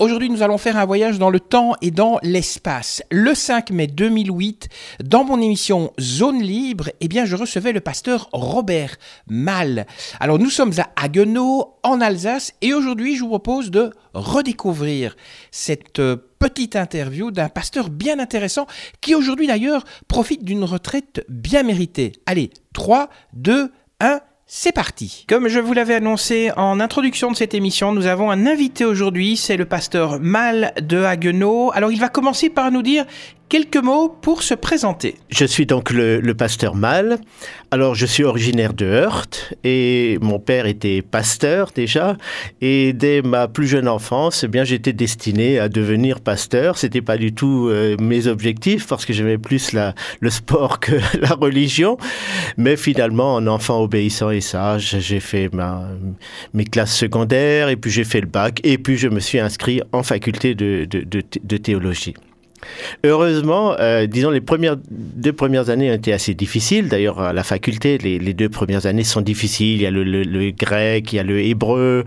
Aujourd'hui, nous allons faire un voyage dans le temps et dans l'espace. Le 5 mai 2008, dans mon émission Zone Libre, eh bien, je recevais le pasteur Robert Mal. Alors, nous sommes à Haguenau, en Alsace, et aujourd'hui, je vous propose de redécouvrir cette euh, petite interview d'un pasteur bien intéressant qui aujourd'hui, d'ailleurs, profite d'une retraite bien méritée. Allez, 3, 2, 1... C'est parti. Comme je vous l'avais annoncé en introduction de cette émission, nous avons un invité aujourd'hui, c'est le pasteur Mal de Haguenau. Alors il va commencer par nous dire quelques mots pour se présenter. Je suis donc le, pasteur Mal. Alors, je suis originaire de Heurt et mon père était pasteur déjà. Et dès ma plus jeune enfance, eh bien, j'étais destiné à devenir pasteur. C'était pas du tout euh, mes objectifs parce que j'aimais plus le sport que la religion. Mais finalement, en enfant obéissant et sage, j'ai fait mes classes secondaires et puis j'ai fait le bac et puis je me suis inscrit en faculté de théologie. Heureusement, euh, disons, les premières, deux premières années ont été assez difficiles. D'ailleurs, à la faculté, les, deux premières années sont difficiles. Il y a le, grec, il y a le hébreu,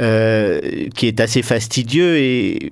euh, qui est assez fastidieux. Et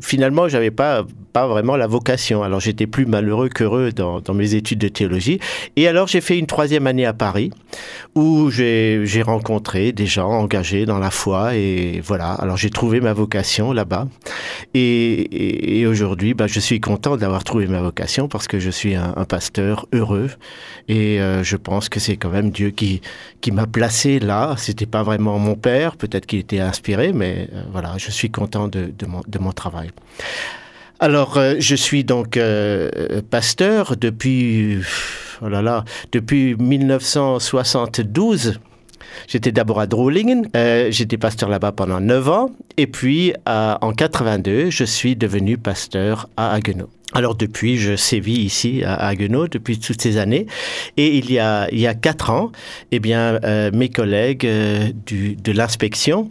finalement, j'avais pas, pas vraiment la vocation. Alors, j'étais plus malheureux qu'heureux dans, dans mes études de théologie. Et alors, j'ai fait une troisième année à Paris, où j'ai rencontré des gens engagés dans la foi. Et voilà, alors j'ai trouvé ma vocation là-bas. Et, et, et aujourd'hui, bah, je suis content d'avoir trouvé ma vocation parce que je suis un, pasteur heureux et euh, je pense que c'est quand même Dieu qui qui m'a placé là. C'était pas vraiment mon père, peut-être qu'il était inspiré, mais euh, voilà, je suis content de, de, mon, travail. Alors, euh, je suis donc pasteur depuis, oh là là, depuis 1972. J'étais d'abord à Drolingen, euh, j'étais pasteur là-bas pendant 9 ans, et puis euh, en 82, je suis devenu pasteur à Haguenau. Alors depuis, je sévis ici à Haguenau depuis toutes ces années, et il y a il y a quatre ans, eh bien euh, mes collègues euh, de l'inspection,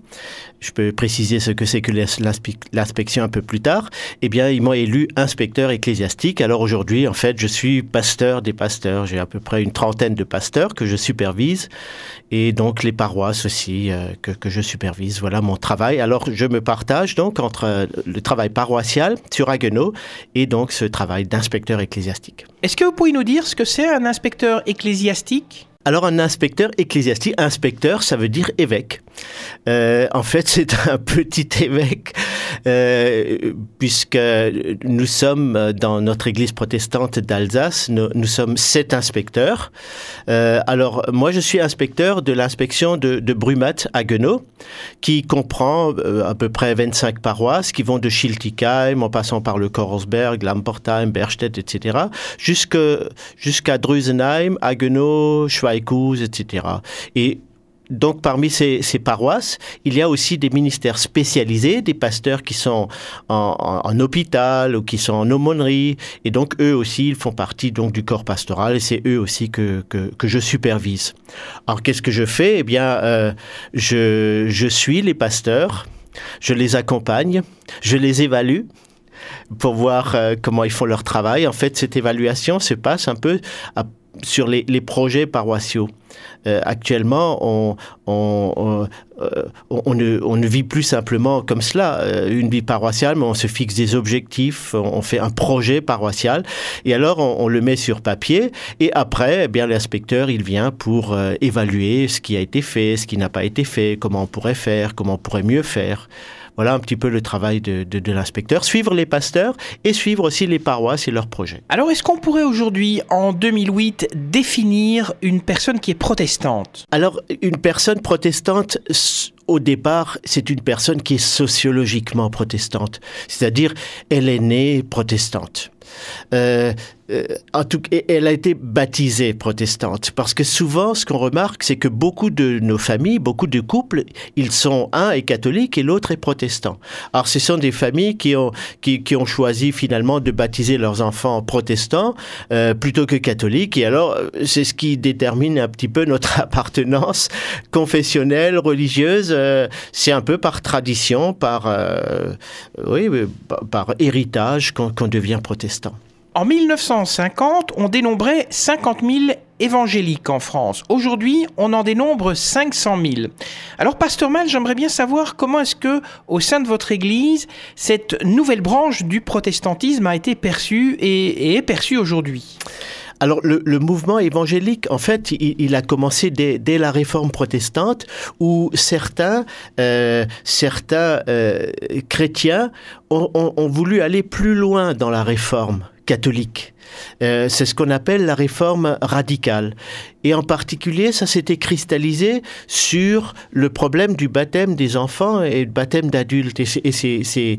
je peux préciser ce que c'est que l'inspection un peu plus tard, eh bien ils m'ont élu inspecteur ecclésiastique. Alors aujourd'hui, en fait, je suis pasteur des pasteurs. J'ai à peu près une trentaine de pasteurs que je supervise, et donc les paroisses aussi euh, que, que je supervise. Voilà mon travail. Alors je me partage donc entre le travail paroissial sur Haguenau et donc ce travail d'inspecteur ecclésiastique. Est-ce que vous pouvez nous dire ce que c'est un inspecteur ecclésiastique? Alors un inspecteur ecclésiastique, inspecteur, ça veut dire évêque. Euh, en fait, c'est un petit évêque, euh, puisque nous sommes dans notre église protestante d'Alsace, nous, sommes sept inspecteurs. Euh, alors moi, je suis inspecteur de l'inspection de, de Brumat à Guenot, qui comprend à peu près 25 paroisses qui vont de Schiltigheim, en passant par le Korsberg, Lamportheim, Berstedt, etc., jusqu'à jusqu Drusenheim, Haguenau, Schweiz etc. Et donc parmi ces, paroisses, il y a aussi des ministères spécialisés, des pasteurs qui sont en, hôpital ou qui sont en aumônerie, et donc eux aussi, ils font partie donc du corps pastoral, et c'est eux aussi que, que, je supervise. Alors qu'est-ce que je fais? Eh bien, euh, je, suis les pasteurs, je les accompagne, je les évalue, pour voir euh, comment ils font leur travail. En fait, cette évaluation se passe un peu sur les, projets paroissiaux. Euh, actuellement, on, on, on, euh, on, ne, on, ne, vit plus simplement comme cela, euh, une vie paroissiale, mais on se fixe des objectifs, on fait un projet paroissial, et alors on, le met sur papier, et après, eh bien l'inspecteur, il vient pour euh, évaluer ce qui a été fait, ce qui n'a pas été fait, comment on pourrait faire, comment on pourrait mieux faire. Voilà un petit peu le travail de, de, de l'inspecteur, suivre les pasteurs et suivre aussi les paroisses et leurs projets. Alors est-ce qu'on pourrait aujourd'hui, en 2008, définir une personne qui est protestante. Alors une personne protestante au départ, c'est une personne qui est sociologiquement protestante, c'est-à-dire elle est née protestante. Euh, euh, en tout cas, elle a été baptisée protestante parce que souvent, ce qu'on remarque, c'est que beaucoup de nos familles, beaucoup de couples, ils sont un est catholique et l'autre est protestant. Alors, ce sont des familles qui ont qui, ont choisi finalement de baptiser leurs enfants protestants euh, plutôt que catholiques. Et alors, c'est ce qui détermine un petit peu notre appartenance confessionnelle, religieuse. Euh, c'est un peu par tradition, par, euh, oui, par, héritage qu'on qu'on devient protestant. En 1950, on dénombrait 50 000 évangéliques en France. Aujourd'hui, on en dénombre 500 000. Alors, Pasteur Mal, j'aimerais bien savoir comment est-ce que, au sein de votre Église, cette nouvelle branche du protestantisme a été perçue et, et est perçue aujourd'hui? Alors le, le, mouvement évangélique, en fait, il, il a commencé dès, dès, la réforme protestante, où certains, euh, certains euh, chrétiens ont, ont, ont voulu aller plus loin dans la réforme catholique. Euh, c'est ce qu'on appelle la réforme radicale. Et en particulier, ça s'était cristallisé sur le problème du baptême des enfants et le baptême d'adultes. Et c'est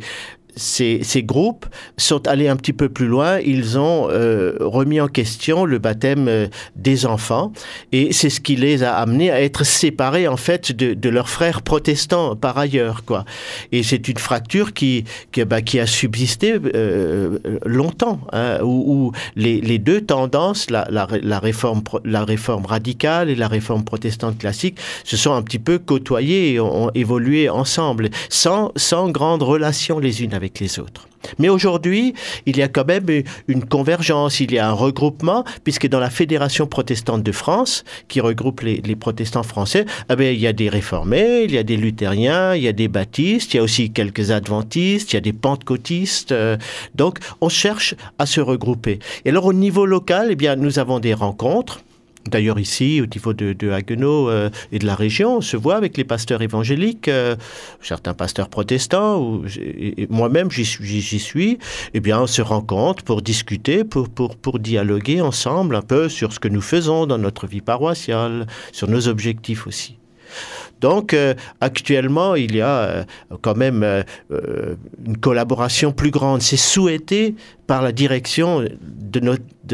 ces, groupes sont allés un petit peu plus loin. Ils ont euh, remis en question le baptême euh, des enfants et c'est ce qui les a amenés à être séparés en fait de, leurs frères protestants par ailleurs quoi. Et c'est une fracture qui qui, bah, a subsisté euh, longtemps hein, où, les, deux tendances, la, réforme radicale et la réforme protestante classique, se sont un petit peu côtoyées et ont, ont évolué ensemble sans sans grande relation les unes avec les autres. Mais aujourd'hui, il y a quand même une convergence, il y a un regroupement, puisque dans la Fédération protestante de France, qui regroupe les, protestants français, eh bien, il y a des réformés, il y a des luthériens, il y a des baptistes, il y a aussi quelques adventistes, il y a des pentecôtistes. Euh, donc, on cherche à se regrouper. Et alors, au niveau local, eh bien, nous avons des rencontres D'ailleurs, ici, au niveau de, Haguenau euh, et de la région, on se voit avec les pasteurs évangéliques, euh, certains pasteurs protestants, moi-même j'y suis, eh bien, on se rencontre pour discuter, pour dialoguer ensemble un peu sur ce que nous faisons dans notre vie paroissiale, sur nos objectifs aussi. Donc, euh, actuellement, il y a euh, quand même euh, une collaboration plus grande. C'est souhaité par la direction de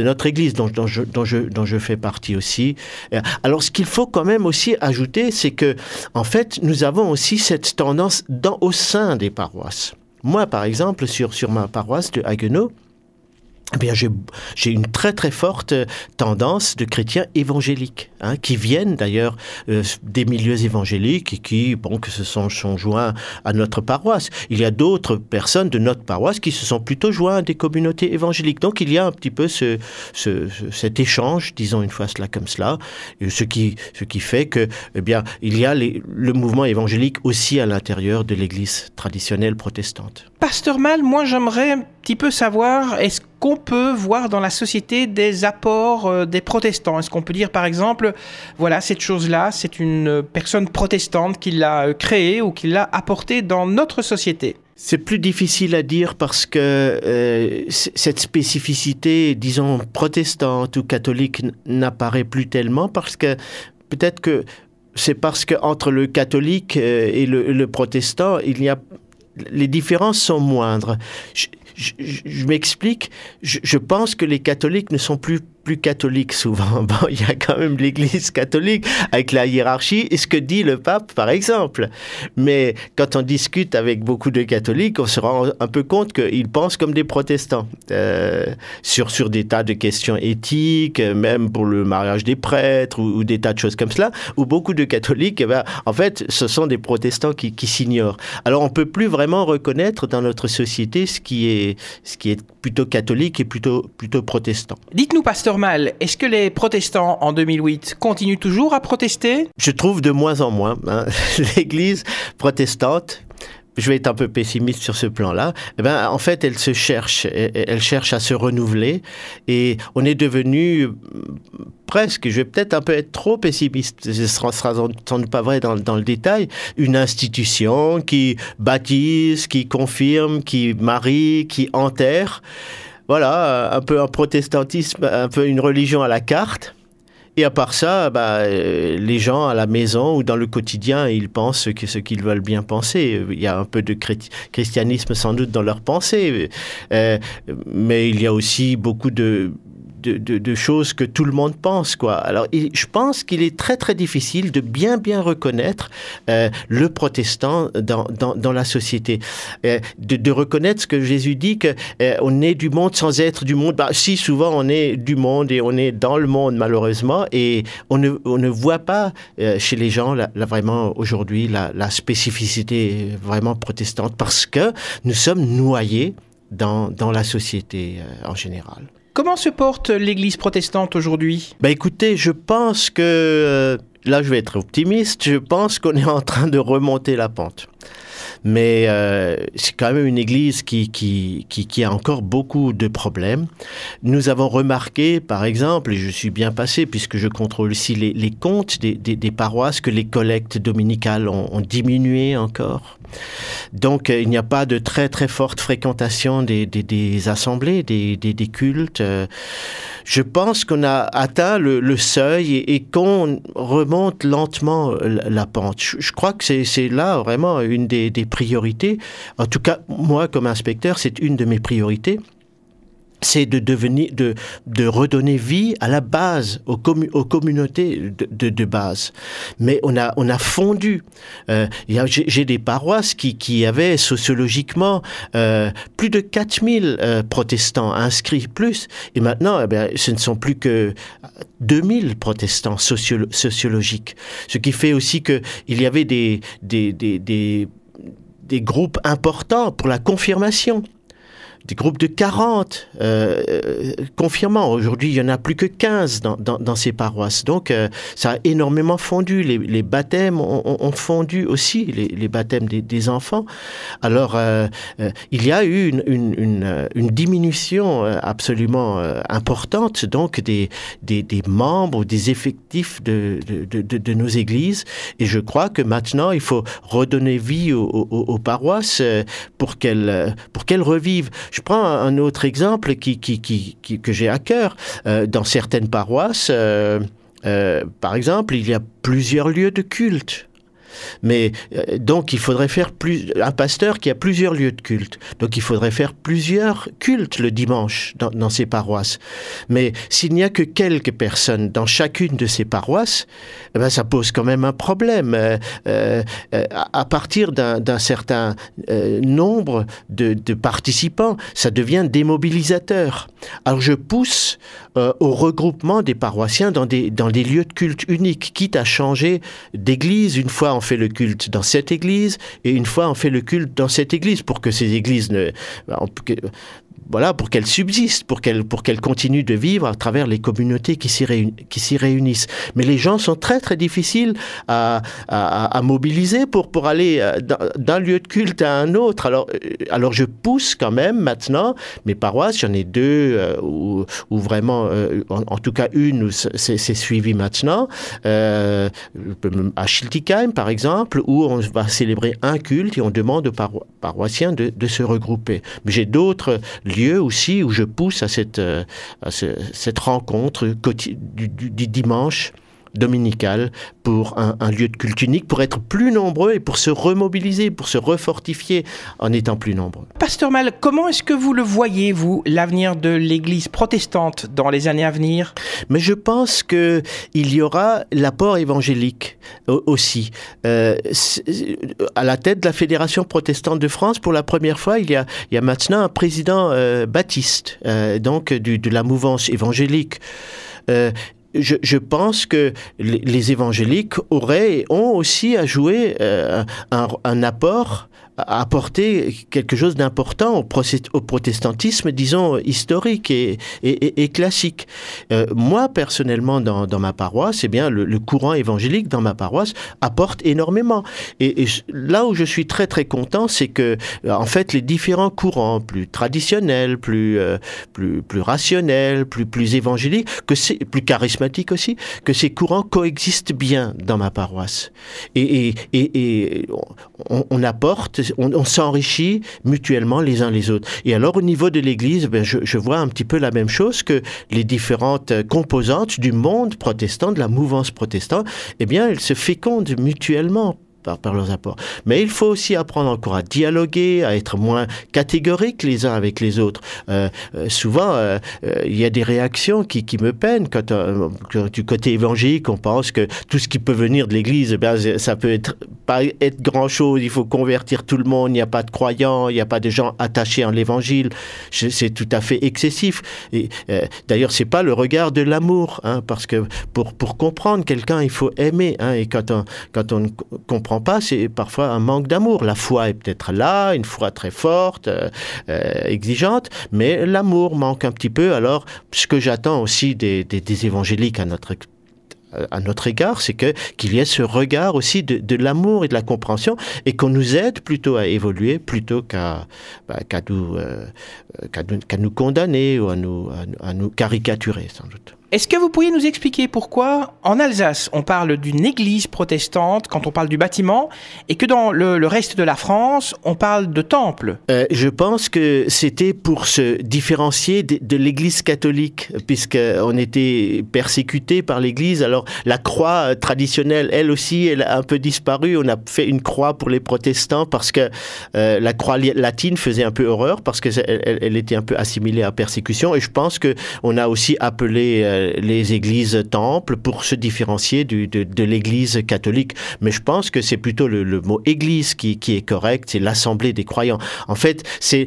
notre, Église, dont je fais partie aussi. Alors, ce qu'il faut quand même aussi ajouter, c'est que, en fait, nous avons aussi cette tendance dans, au sein des paroisses. Moi, par exemple, sur, sur ma paroisse de Haguenau, eh bien, j'ai une très très forte tendance de chrétiens évangéliques, hein, qui viennent d'ailleurs euh, des milieux évangéliques et qui, bon, que se sont, sont joints à notre paroisse. Il y a d'autres personnes de notre paroisse qui se sont plutôt joints à des communautés évangéliques. Donc, il y a un petit peu ce, ce, cet échange, disons une fois cela comme cela, ce qui, ce qui fait que, eh bien, il y a le mouvement évangélique aussi à l'intérieur de l'Église traditionnelle protestante. Pasteur Mal, moi j'aimerais un petit peu savoir, est-ce qu'on peut voir dans la société des apports euh, des protestants Est-ce qu'on peut dire par exemple, voilà, cette chose-là, c'est une personne protestante qui l'a euh, créée ou qui l'a apportée dans notre société? C'est plus difficile à dire parce que euh, cette spécificité, disons, protestante ou catholique n'apparaît plus tellement parce que peut-être que c'est parce que entre le catholique et le, protestant, il y a les différences sont moindres. Je, m'explique, je, pense que les catholiques ne sont plus plus catholique souvent. Bon, il y a quand même l'Église catholique avec la hiérarchie et ce que dit le pape, par exemple. Mais quand on discute avec beaucoup de catholiques, on se rend un peu compte qu'ils pensent comme des protestants euh, sur, sur des tas de questions éthiques, même pour le mariage des prêtres ou, des tas de choses comme cela, où beaucoup de catholiques, eh ben, en fait, ce sont des protestants qui, qui s'ignorent. Alors, on peut plus vraiment reconnaître dans notre société ce qui est, ce qui est plutôt catholique et plutôt, plutôt protestant. Dites-nous, pasteur Mal, est-ce que les protestants en 2008 continuent toujours à protester? Je trouve de moins en moins. Hein. L'Église protestante je vais être un peu pessimiste sur ce plan-là, eh ben, en fait, elle se cherche, elle cherche à se renouveler et on est devenu presque, je vais peut-être un peu être trop pessimiste, ce sera, sans doute pas vrai dans, le détail, une institution qui baptise, qui confirme, qui marie, qui enterre. Voilà, un peu un protestantisme, un peu une religion à la carte. Et à part ça, bah, les gens à la maison ou dans le quotidien, ils pensent que ce qu'ils veulent bien penser. Il y a un peu de christianisme sans doute dans leur pensée, euh, mais il y a aussi beaucoup de de, choses que tout le monde pense. Quoi. Alors, je pense qu'il est très très difficile de bien bien reconnaître euh, le protestant dans, dans, la société. Euh, de, reconnaître ce que Jésus dit, qu'on euh, on est du monde sans être du monde. Bah, si, souvent on est du monde et on est dans le monde malheureusement, et on ne, on ne voit pas chez les gens vraiment aujourd'hui la, la spécificité vraiment protestante parce que nous sommes noyés dans, dans la société en général. Comment se porte l'Église protestante aujourd'hui? Bah Écoutez, je pense que, euh, là je vais être optimiste, je pense qu'on est en train de remonter la pente. Mais euh, c'est quand même une église qui, qui, qui, a encore beaucoup de problèmes. Nous avons remarqué, par exemple, et je suis bien passé puisque je contrôle aussi les, comptes des, des, paroisses, que les collectes dominicales ont, diminué encore. Donc, euh, il n'y a pas de très très forte fréquentation des, des, assemblées, des, des, cultes. Euh, je pense qu'on a atteint le, seuil et, et qu'on remonte lentement la pente. Je, je crois que c'est là vraiment une des, des priorités. En tout cas, moi, comme inspecteur, c'est une de mes priorités c'est de devenir, de, de redonner vie à la base, aux, aux communautés de, de, base. Mais on a, on a fondu. Euh, J'ai des paroisses qui, qui avaient sociologiquement euh, plus de 4000 euh, protestants inscrits plus. Et maintenant, eh ce ne sont plus que 2000 protestants sociolo sociologiques. Ce qui fait aussi qu'il y avait des, des, des, des des groupes importants pour la confirmation des groupes de 40 euh, confirmant. Aujourd'hui, il y en a plus que 15 dans, dans, dans ces paroisses. Donc, euh, ça a énormément fondu. Les, les baptêmes ont, ont, fondu aussi, les, les baptêmes des, des, enfants. Alors, euh, euh il y a eu une, une, une, une diminution euh, absolument euh, importante donc des, des, des, membres, des effectifs de, de, de, de, nos églises. Et je crois que maintenant, il faut redonner vie aux, aux, aux paroisses pour qu'elles pour qu'elles revivent. Je prends un autre exemple qui, que j'ai à cœur. Euh, dans certaines paroisses, euh, euh, par exemple, il y a plusieurs lieux de culte. Mais euh, donc il faudrait faire plus un pasteur qui a plusieurs lieux de culte. Donc il faudrait faire plusieurs cultes le dimanche dans, ces paroisses. Mais s'il n'y a que quelques personnes dans chacune de ces paroisses, eh ben, ça pose quand même un problème. Euh, euh, à partir d'un certain nombre de, participants, ça devient démobilisateur. Alors je pousse euh, au regroupement des paroissiens dans des, dans des lieux de culte uniques, quitte à changer d'église. Une fois en fait le culte dans cette église et une fois on fait le culte dans cette église pour que ces églises ne voilà, pour qu'elle subsiste, pour qu'elle pour qu'elle continue de vivre à travers les communautés qui s'y réunissent. Mais les gens sont très très difficiles à, à, mobiliser pour pour aller euh, d'un lieu de culte à un autre. Alors euh, alors je pousse quand même maintenant mes paroisses, j'en ai deux euh, où vraiment en, tout cas une où c'est suivi maintenant à Schiltigheim par exemple où on va célébrer un culte et on demande aux paro paroissiens de, de se regrouper. J'ai d'autres lieu aussi où je pousse à cette, euh, à ce, cette rencontre du dimanche dominical pour un, un, lieu de culte unique, pour être plus nombreux et pour se remobiliser, pour se refortifier en étant plus nombreux. Pasteur Mal, comment est-ce que vous le voyez, vous, l'avenir de l'Église protestante dans les années à venir? Mais je pense qu'il y aura l'apport évangélique aussi. Euh, à la tête de la Fédération protestante de France, pour la première fois, il y a, il y a maintenant un président euh, baptiste, euh, donc du, de la mouvance évangélique. Euh, je, je, pense que les, évangéliques auraient ont aussi à jouer euh, un, apport à apporter quelque chose d'important au, protestantisme, disons, historique et, classique. Euh, moi, personnellement, dans, ma paroisse, eh bien, le, courant évangélique dans ma paroisse apporte énormément. Et, là où je suis très, très content, c'est que, euh, en fait, les différents courants, plus traditionnels, plus, euh, plus, rationnels, plus, plus évangéliques, que plus charismatiques aussi, que ces courants coexistent bien dans ma paroisse. Et, on apporte on, s'enrichit mutuellement les uns les autres. Et alors au niveau de l'Église, ben, je, vois un petit peu la même chose que les différentes composantes du monde protestant, de la mouvance protestante, eh bien, elles se fécondent mutuellement par, leurs apports. Mais il faut aussi apprendre encore à dialoguer, à être moins catégorique les uns avec les autres. Euh, euh, souvent, euh, il y a des réactions qui, qui me peinent du côté évangélique, on pense que tout ce qui peut venir de l'Église, eh ça peut être pas être grand chose. Il faut convertir tout le monde. Il n'y a pas de croyants, il n'y a pas de gens attachés à l'Évangile. C'est tout à fait excessif. Et d'ailleurs, c'est pas le regard de l'amour, hein, parce que pour pour comprendre quelqu'un, il faut aimer. Hein, et quand on quand on ne pas, c'est parfois un manque d'amour. La foi est peut-être là, une foi très forte, euh, euh, exigeante, mais l'amour manque un petit peu. Alors, ce que j'attends aussi des, des, évangéliques à notre à notre égard, c'est que qu'il y ait ce regard aussi de, de l'amour et de la compréhension et qu'on nous aide plutôt à évoluer plutôt qu'à bah, nous, euh, qu'à nous, condamner ou à nous, à nous caricaturer sans doute. Est-ce que vous pourriez nous expliquer pourquoi en Alsace on parle d'une église protestante quand on parle du bâtiment et que dans le, reste de la France on parle de temple? Euh, je pense que c'était pour se différencier de, l'Église catholique, puisqu'on était persécuté par l'Église. Alors la croix traditionnelle, elle aussi, elle a un peu disparu. On a fait une croix pour les protestants parce que euh, la croix latine faisait un peu horreur parce que c'est- elle, était un peu assimilée à persécution. Et je pense que on a aussi appelé euh, les églises temples pour se différencier de, l'Église catholique. Mais je pense que c'est plutôt le, mot Église qui, est correct. C'est l'assemblée des croyants. En fait, c'est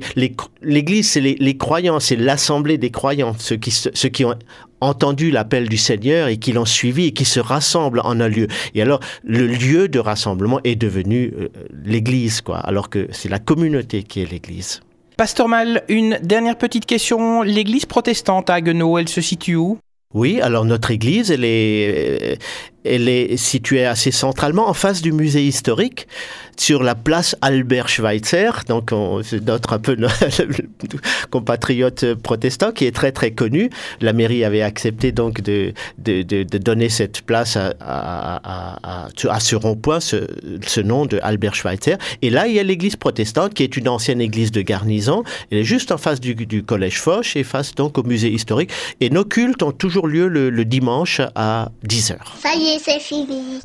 l'Église, c'est les, croyants, c'est l'assemblée des croyants, ceux qui, se- ceux qui ont entendu l'appel du Seigneur et qui l'ont suivi et qui se rassemblent en un lieu. Et alors, le lieu de rassemblement est devenu euh, l'Église, quoi, alors que c'est la communauté qui est l'Église. Pasteur Mal, une dernière petite question. L'église protestante à Haguenau, elle se situe où? Oui, alors notre église, elle est, euh, elle est située assez centralement en face du musée historique, sur la place Albert Schweitzer. Donc, on- c'est notre un peu compatriote protestant qui est très très connu. La mairie avait accepté donc de, donner cette place à, ce rond-point, ce, nom de Albert Schweitzer. Et là, il y a l'église protestante qui est une ancienne église de garnison. Elle est juste en face du, collège Foch et face donc au musée historique. Et nos cultes ont toujours lieu le, le dimanche à 10 heures. Ça y est, c'est fini.